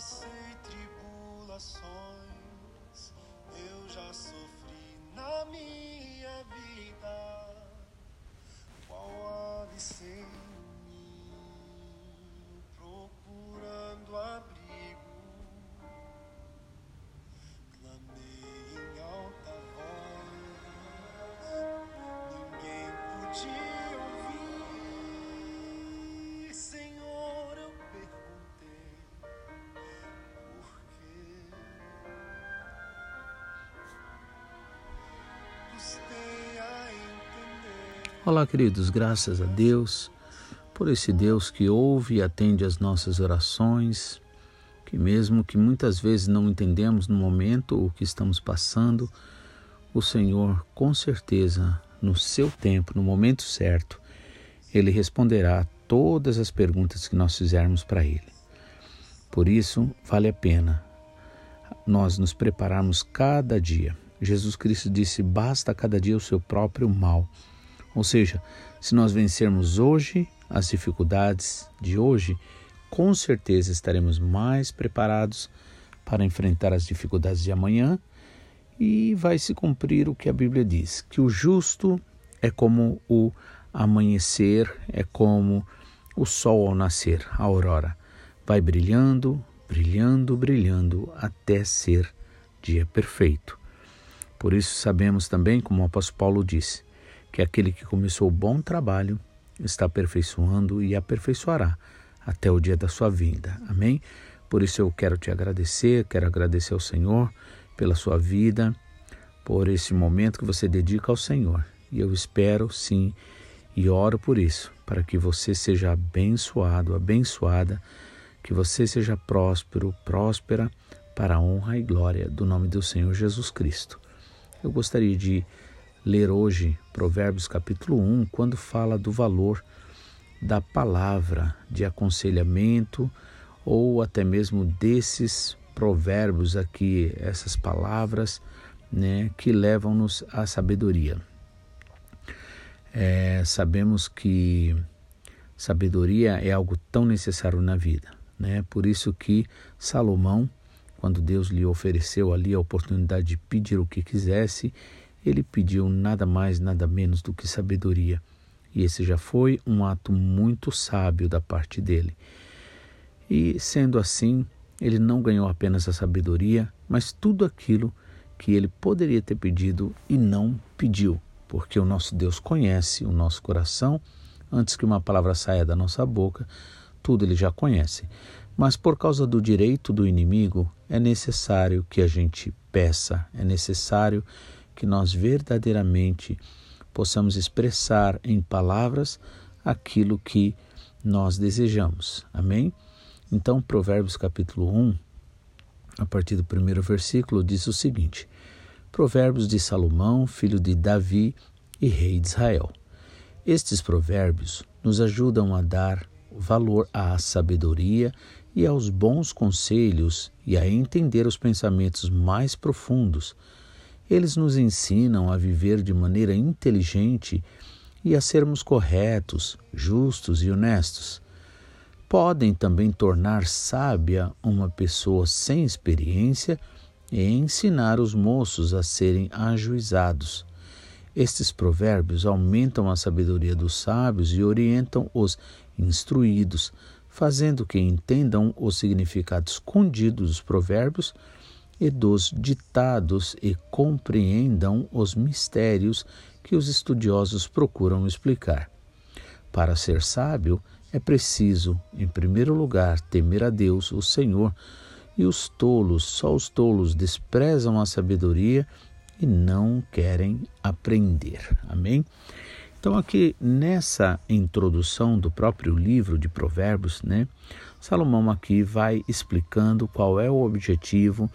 passei tribulações, eu já sofri na minha vida. Qual ave sem Olá, queridos, graças a Deus por esse Deus que ouve e atende as nossas orações, que mesmo que muitas vezes não entendemos no momento o que estamos passando, o Senhor, com certeza, no seu tempo, no momento certo, ele responderá todas as perguntas que nós fizermos para ele. Por isso, vale a pena nós nos prepararmos cada dia. Jesus Cristo disse: basta cada dia o seu próprio mal. Ou seja, se nós vencermos hoje as dificuldades de hoje, com certeza estaremos mais preparados para enfrentar as dificuldades de amanhã e vai se cumprir o que a Bíblia diz: que o justo é como o amanhecer, é como o sol ao nascer, a aurora. Vai brilhando, brilhando, brilhando até ser dia perfeito. Por isso sabemos também, como o apóstolo Paulo disse, que aquele que começou o bom trabalho está aperfeiçoando e aperfeiçoará até o dia da sua vinda. Amém? Por isso eu quero te agradecer, quero agradecer ao Senhor pela sua vida, por esse momento que você dedica ao Senhor. E eu espero sim e oro por isso, para que você seja abençoado, abençoada, que você seja próspero, próspera, para a honra e glória do nome do Senhor Jesus Cristo. Eu gostaria de ler hoje Provérbios capítulo 1, quando fala do valor da palavra de aconselhamento ou até mesmo desses provérbios aqui, essas palavras né, que levam-nos à sabedoria. É, sabemos que sabedoria é algo tão necessário na vida, né? Por isso que Salomão, quando Deus lhe ofereceu ali a oportunidade de pedir o que quisesse, ele pediu nada mais, nada menos do que sabedoria. E esse já foi um ato muito sábio da parte dele. E sendo assim, ele não ganhou apenas a sabedoria, mas tudo aquilo que ele poderia ter pedido e não pediu, porque o nosso Deus conhece o nosso coração antes que uma palavra saia da nossa boca, tudo ele já conhece. Mas por causa do direito do inimigo, é necessário que a gente peça, é necessário que nós verdadeiramente possamos expressar em palavras aquilo que nós desejamos. Amém? Então, Provérbios capítulo 1, a partir do primeiro versículo, diz o seguinte: Provérbios de Salomão, filho de Davi e rei de Israel. Estes provérbios nos ajudam a dar valor à sabedoria e aos bons conselhos e a entender os pensamentos mais profundos eles nos ensinam a viver de maneira inteligente e a sermos corretos, justos e honestos. Podem também tornar sábia uma pessoa sem experiência e ensinar os moços a serem ajuizados. Estes provérbios aumentam a sabedoria dos sábios e orientam os instruídos, fazendo que entendam o significado escondido dos provérbios e dos ditados e compreendam os mistérios que os estudiosos procuram explicar. Para ser sábio, é preciso, em primeiro lugar, temer a Deus, o Senhor, e os tolos, só os tolos desprezam a sabedoria e não querem aprender. Amém? Então, aqui nessa introdução do próprio livro de Provérbios, né, Salomão aqui vai explicando qual é o objetivo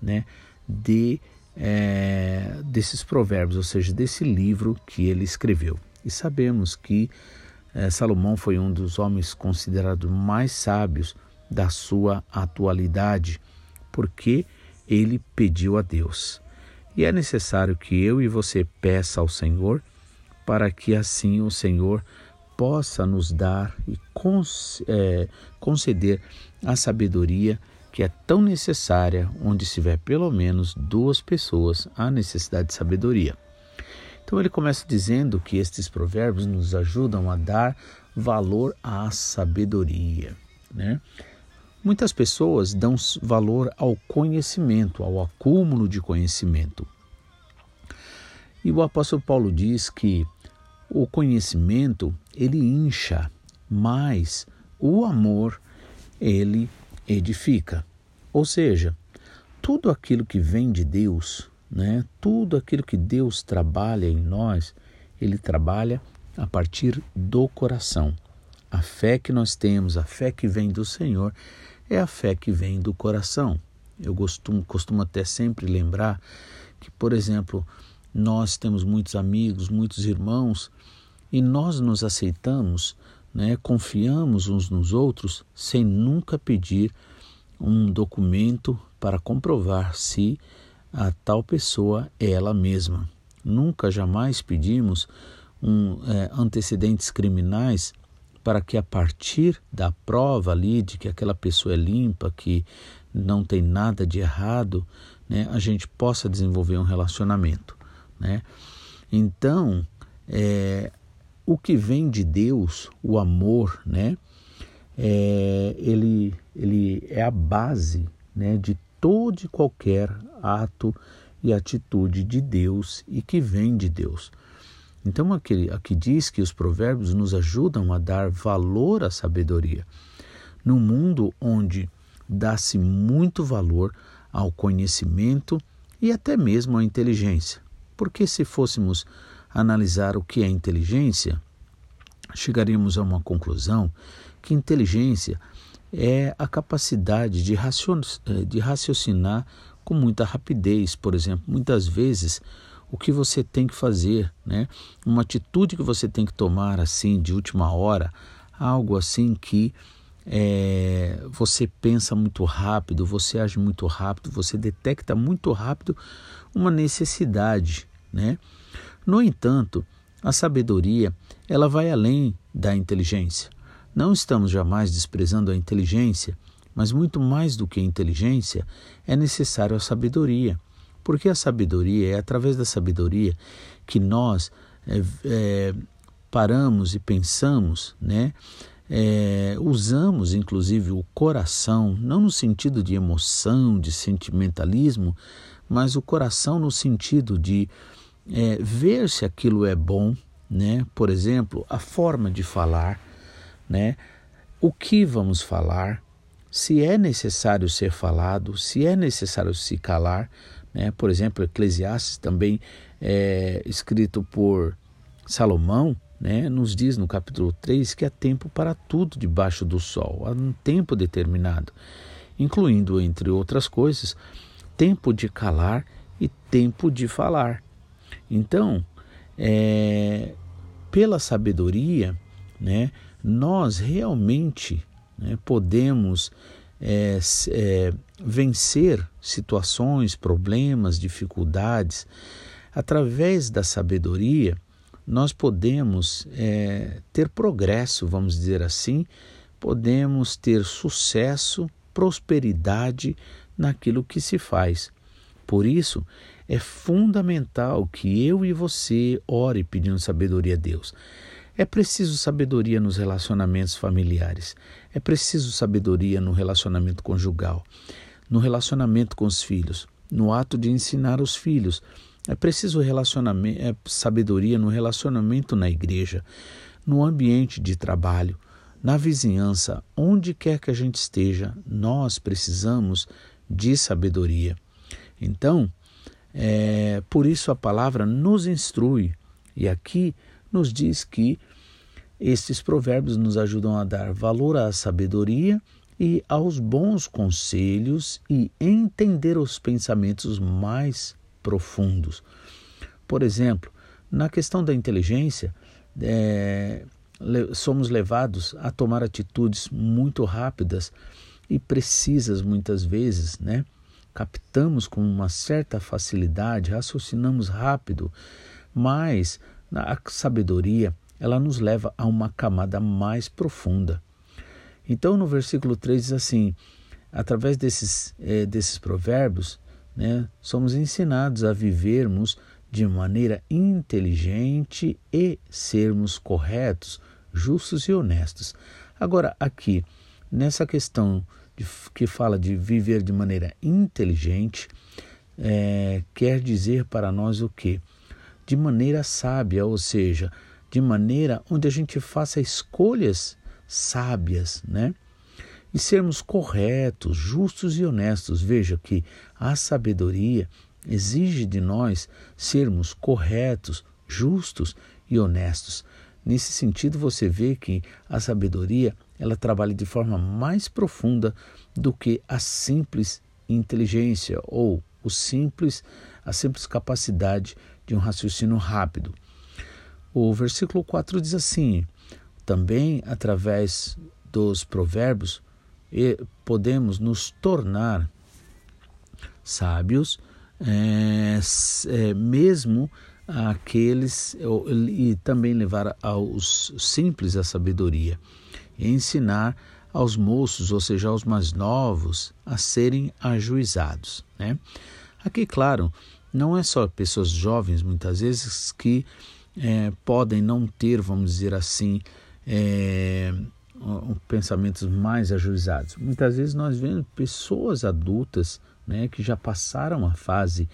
né, de, é, desses provérbios, ou seja, desse livro que ele escreveu. E sabemos que é, Salomão foi um dos homens considerados mais sábios da sua atualidade, porque ele pediu a Deus. E é necessário que eu e você peça ao Senhor para que assim o Senhor possa nos dar e é, conceder a sabedoria que é tão necessária onde estiver pelo menos duas pessoas, há necessidade de sabedoria. Então ele começa dizendo que estes provérbios nos ajudam a dar valor à sabedoria, né? Muitas pessoas dão valor ao conhecimento, ao acúmulo de conhecimento. E o apóstolo Paulo diz que o conhecimento ele incha, mas o amor ele edifica. Ou seja, tudo aquilo que vem de Deus, né? Tudo aquilo que Deus trabalha em nós, ele trabalha a partir do coração. A fé que nós temos, a fé que vem do Senhor, é a fé que vem do coração. Eu costumo, costumo até sempre lembrar que, por exemplo, nós temos muitos amigos, muitos irmãos, e nós nos aceitamos, né, confiamos uns nos outros, sem nunca pedir um documento para comprovar se a tal pessoa é ela mesma. Nunca, jamais pedimos um, é, antecedentes criminais para que a partir da prova ali de que aquela pessoa é limpa, que não tem nada de errado, né, a gente possa desenvolver um relacionamento. Né? Então, é, o que vem de Deus, o amor, né, é, ele, ele é a base né, de todo e qualquer ato e atitude de Deus e que vem de Deus. Então, aqui, aqui diz que os provérbios nos ajudam a dar valor à sabedoria. Num mundo onde dá-se muito valor ao conhecimento e até mesmo à inteligência. Porque se fôssemos analisar o que é inteligência, chegaríamos a uma conclusão que inteligência é a capacidade de, de raciocinar com muita rapidez. Por exemplo, muitas vezes o que você tem que fazer, né? Uma atitude que você tem que tomar assim de última hora, algo assim que é, você pensa muito rápido, você age muito rápido, você detecta muito rápido uma necessidade, né? No entanto, a sabedoria ela vai além da inteligência. Não estamos jamais desprezando a inteligência, mas muito mais do que a inteligência é necessário a sabedoria. Porque a sabedoria, é através da sabedoria que nós é, é, paramos e pensamos, né? É, usamos inclusive o coração, não no sentido de emoção, de sentimentalismo, mas o coração no sentido de é, ver se aquilo é bom, né? Por exemplo, a forma de falar, né? O que vamos falar, se é necessário ser falado, se é necessário se calar, né? Por exemplo, Eclesiastes, também é, escrito por Salomão, né? nos diz no capítulo 3 que há tempo para tudo debaixo do sol, há um tempo determinado, incluindo, entre outras coisas, tempo de calar e tempo de falar. Então, é, pela sabedoria, né, nós realmente né, podemos é, é, vencer situações, problemas, dificuldades, através da sabedoria, nós podemos é, ter progresso, vamos dizer assim, podemos ter sucesso, prosperidade naquilo que se faz. Por isso, é fundamental que eu e você ore pedindo sabedoria a Deus. É preciso sabedoria nos relacionamentos familiares, é preciso sabedoria no relacionamento conjugal, no relacionamento com os filhos, no ato de ensinar os filhos. É preciso relacionamento, é sabedoria no relacionamento na igreja, no ambiente de trabalho, na vizinhança, onde quer que a gente esteja, nós precisamos de sabedoria. Então, é, por isso a palavra nos instrui, e aqui nos diz que estes provérbios nos ajudam a dar valor à sabedoria e aos bons conselhos e entender os pensamentos mais profundos. Por exemplo, na questão da inteligência, é, somos levados a tomar atitudes muito rápidas e precisas muitas vezes, né? Captamos com uma certa facilidade, raciocinamos rápido, mas a sabedoria ela nos leva a uma camada mais profunda. Então, no versículo 3 diz assim: através desses, é, desses provérbios, né, somos ensinados a vivermos de maneira inteligente e sermos corretos, justos e honestos. Agora, aqui, nessa questão que fala de viver de maneira inteligente, é, quer dizer para nós o que? De maneira sábia, ou seja, de maneira onde a gente faça escolhas sábias, né? E sermos corretos, justos e honestos. Veja que a sabedoria exige de nós sermos corretos, justos e honestos. Nesse sentido, você vê que a sabedoria ela trabalha de forma mais profunda do que a simples inteligência ou o simples a simples capacidade de um raciocínio rápido. O versículo 4 diz assim: também através dos provérbios podemos nos tornar sábios, é, é, mesmo aqueles e também levar aos simples a sabedoria, e ensinar aos moços, ou seja, aos mais novos, a serem ajuizados. Né? Aqui, claro, não é só pessoas jovens, muitas vezes, que é, podem não ter, vamos dizer assim, é, pensamentos mais ajuizados. Muitas vezes nós vemos pessoas adultas né, que já passaram a fase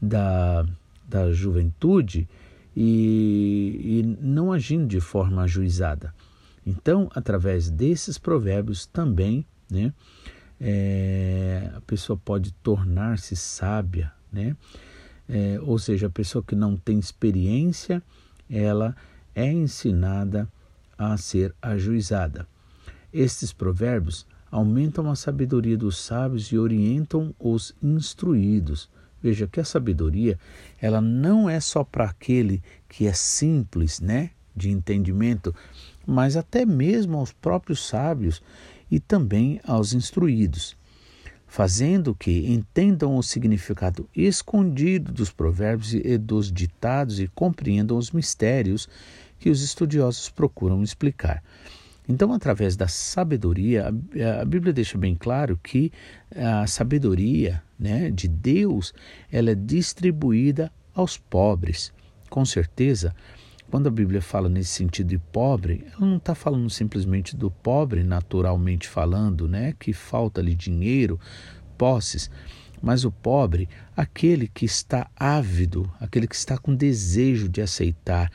da, da juventude e, e não agindo de forma ajuizada. Então, através desses provérbios também, né, é, a pessoa pode tornar-se sábia, né? É, ou seja, a pessoa que não tem experiência, ela é ensinada a ser ajuizada. Estes provérbios aumentam a sabedoria dos sábios e orientam os instruídos. Veja que a sabedoria, ela não é só para aquele que é simples, né, de entendimento, mas até mesmo aos próprios sábios e também aos instruídos, fazendo que entendam o significado escondido dos provérbios e dos ditados e compreendam os mistérios que os estudiosos procuram explicar. Então, através da sabedoria, a Bíblia deixa bem claro que a sabedoria né, de Deus ela é distribuída aos pobres. Com certeza, quando a Bíblia fala nesse sentido de pobre, ela não está falando simplesmente do pobre, naturalmente falando, né, que falta-lhe dinheiro, posses, mas o pobre, aquele que está ávido, aquele que está com desejo de aceitar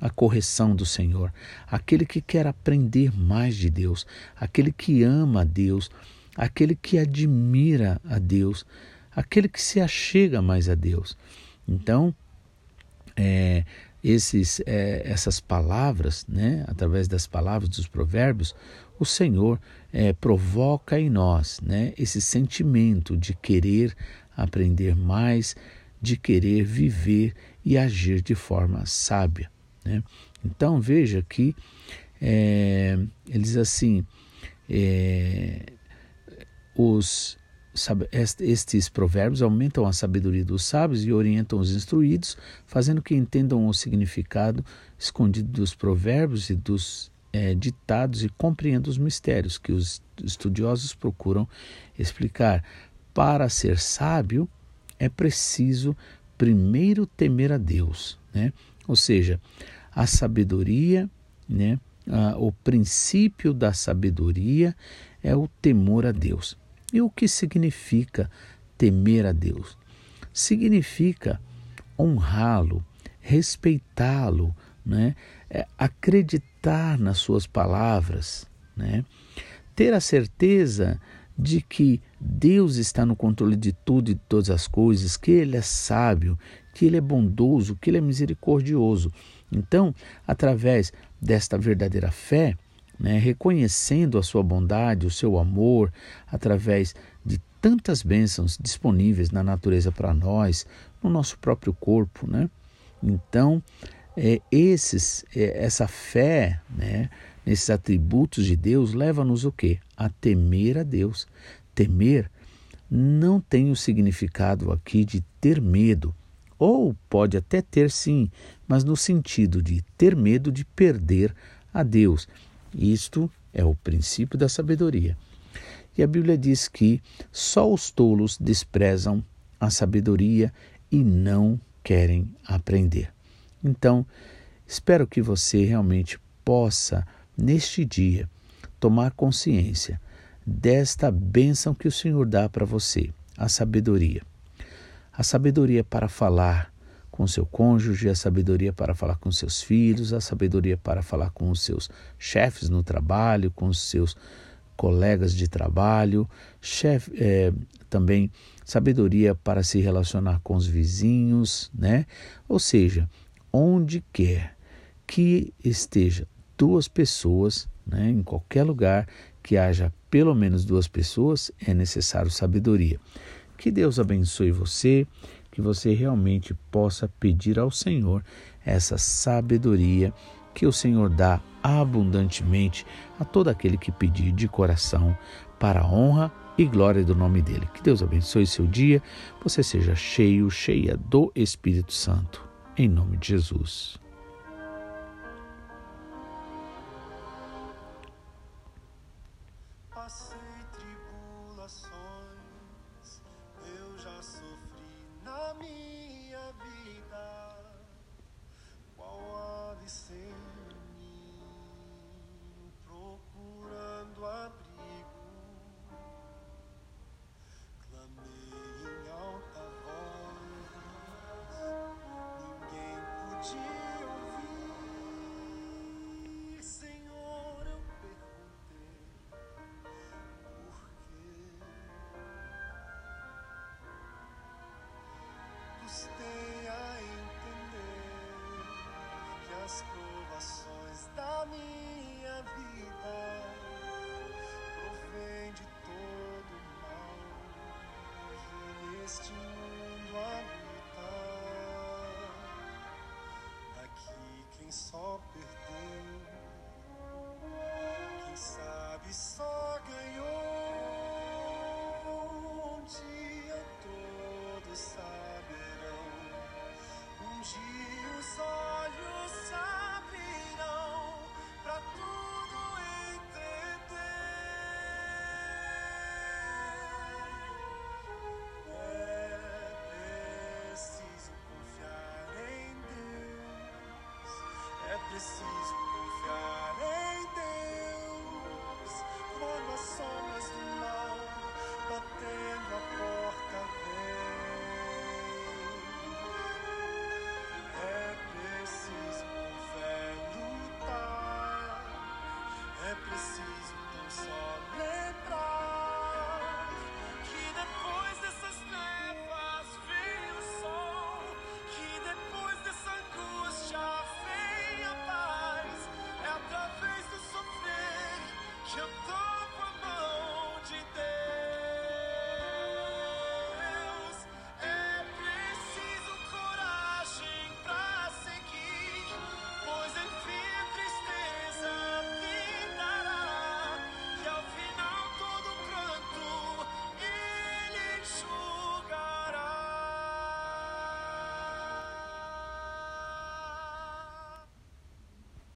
a correção do Senhor, aquele que quer aprender mais de Deus, aquele que ama a Deus, aquele que admira a Deus, aquele que se achega mais a Deus. Então, é, esses, é, essas palavras, né, através das palavras dos provérbios, o Senhor é, provoca em nós né, esse sentimento de querer aprender mais, de querer viver e agir de forma sábia. Né? Então veja que é, ele diz assim: é, os, sabe, estes provérbios aumentam a sabedoria dos sábios e orientam os instruídos, fazendo que entendam o significado escondido dos provérbios e dos é, ditados e compreendam os mistérios que os estudiosos procuram explicar. Para ser sábio, é preciso primeiro temer a Deus, né? Ou seja, a sabedoria, né? Ah, o princípio da sabedoria é o temor a Deus. E o que significa temer a Deus? Significa honrá-lo, respeitá-lo, né? É acreditar nas suas palavras, né? ter a certeza de que Deus está no controle de tudo e de todas as coisas, que Ele é sábio, que Ele é bondoso, que Ele é misericordioso. Então, através desta verdadeira fé, né, reconhecendo a sua bondade, o seu amor, através de tantas bênçãos disponíveis na natureza para nós, no nosso próprio corpo, né? Então, é, esses, é, essa fé, né, nesses atributos de Deus, leva-nos o quê? A temer a Deus. Temer não tem o significado aqui de ter medo, ou pode até ter sim, mas no sentido de ter medo de perder a Deus. Isto é o princípio da sabedoria. E a Bíblia diz que só os tolos desprezam a sabedoria e não querem aprender. Então, espero que você realmente possa, neste dia, tomar consciência desta bênção que o Senhor dá para você, a sabedoria. A sabedoria para falar com seu cônjuge, a sabedoria para falar com seus filhos, a sabedoria para falar com os seus chefes no trabalho, com os seus colegas de trabalho, é, também sabedoria para se relacionar com os vizinhos, né? Ou seja, onde quer que esteja duas pessoas, né, em qualquer lugar que haja pelo menos duas pessoas, é necessário sabedoria. Que Deus abençoe você, que você realmente possa pedir ao Senhor essa sabedoria que o Senhor dá abundantemente a todo aquele que pedir de coração para a honra e glória do nome dele. Que Deus abençoe seu dia, você seja cheio, cheia do Espírito Santo. Em nome de Jesus.